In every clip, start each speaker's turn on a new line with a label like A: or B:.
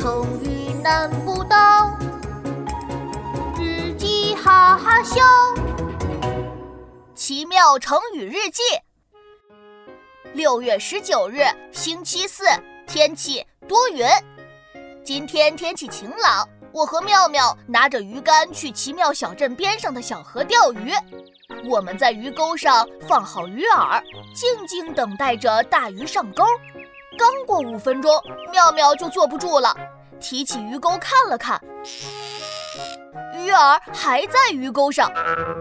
A: 成语难不倒，日记哈哈笑。
B: 奇妙成语日记。六月十九日，星期四，天气多云。今天天气晴朗，我和妙妙拿着鱼竿去奇妙小镇边上的小河钓鱼。我们在鱼钩上放好鱼饵，静静等待着大鱼上钩。刚过五分钟，妙妙就坐不住了，提起鱼钩看了看，鱼饵还在鱼钩上。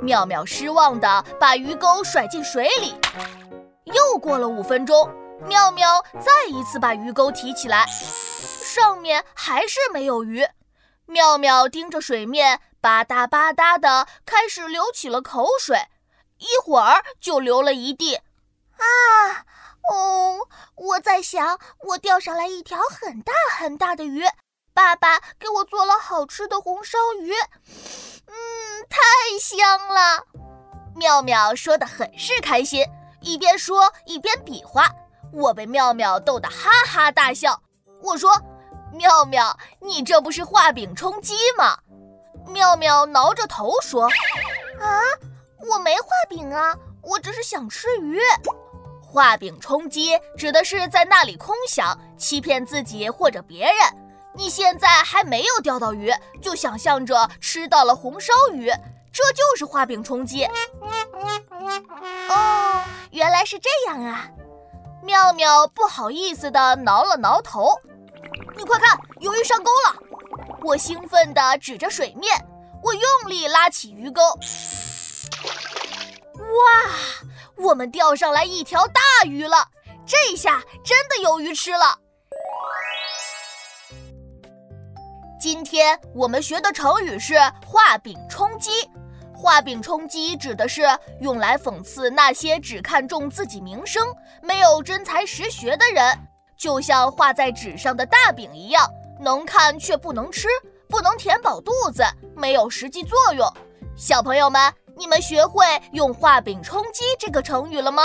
B: 妙妙失望地把鱼钩甩进水里。又过了五分钟，妙妙再一次把鱼钩提起来，上面还是没有鱼。妙妙盯着水面，吧嗒吧嗒的开始流起了口水，一会儿就流了一地。
A: 啊！哦，我在想，我钓上来一条很大很大的鱼，爸爸给我做了好吃的红烧鱼，嗯，太香了。
B: 妙妙说的很是开心，一边说一边比划，我被妙妙逗得哈哈大笑。我说：“妙妙，你这不是画饼充饥吗？”妙妙挠着头说：“
A: 啊，我没画饼啊，我只是想吃鱼。”
B: 画饼充饥指的是在那里空想，欺骗自己或者别人。你现在还没有钓到鱼，就想象着吃到了红烧鱼，这就是画饼充饥。
A: 哦，原来是这样啊！
B: 妙妙不好意思地挠了挠头。你快看，有鱼上钩了！我兴奋地指着水面，我用力拉起鱼钩。哇！我们钓上来一条大鱼了，这下真的有鱼吃了。今天我们学的成语是“画饼充饥”。画饼充饥指的是用来讽刺那些只看重自己名声、没有真才实学的人，就像画在纸上的大饼一样，能看却不能吃，不能填饱肚子，没有实际作用。小朋友们。你们学会用“画饼充饥”这个成语了吗？